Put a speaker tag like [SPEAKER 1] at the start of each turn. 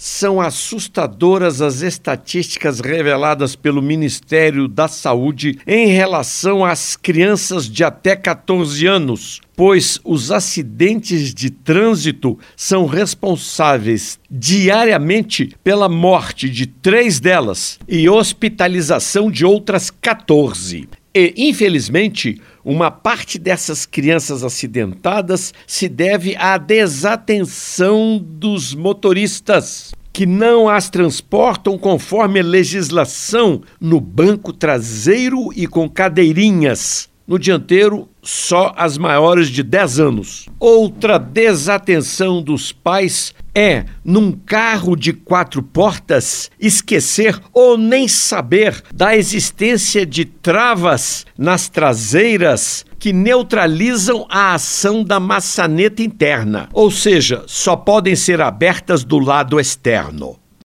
[SPEAKER 1] São assustadoras as estatísticas reveladas pelo Ministério da Saúde em relação às crianças de até 14 anos, pois os acidentes de trânsito são responsáveis diariamente pela morte de três delas e hospitalização de outras 14. E, infelizmente, uma parte dessas crianças acidentadas se deve à desatenção dos motoristas, que não as transportam conforme a legislação no banco traseiro e com cadeirinhas. No dianteiro, só as maiores de 10 anos. Outra desatenção dos pais é, num carro de quatro portas, esquecer ou nem saber da existência de travas nas traseiras que neutralizam a ação da maçaneta interna, ou seja, só podem ser abertas do lado externo.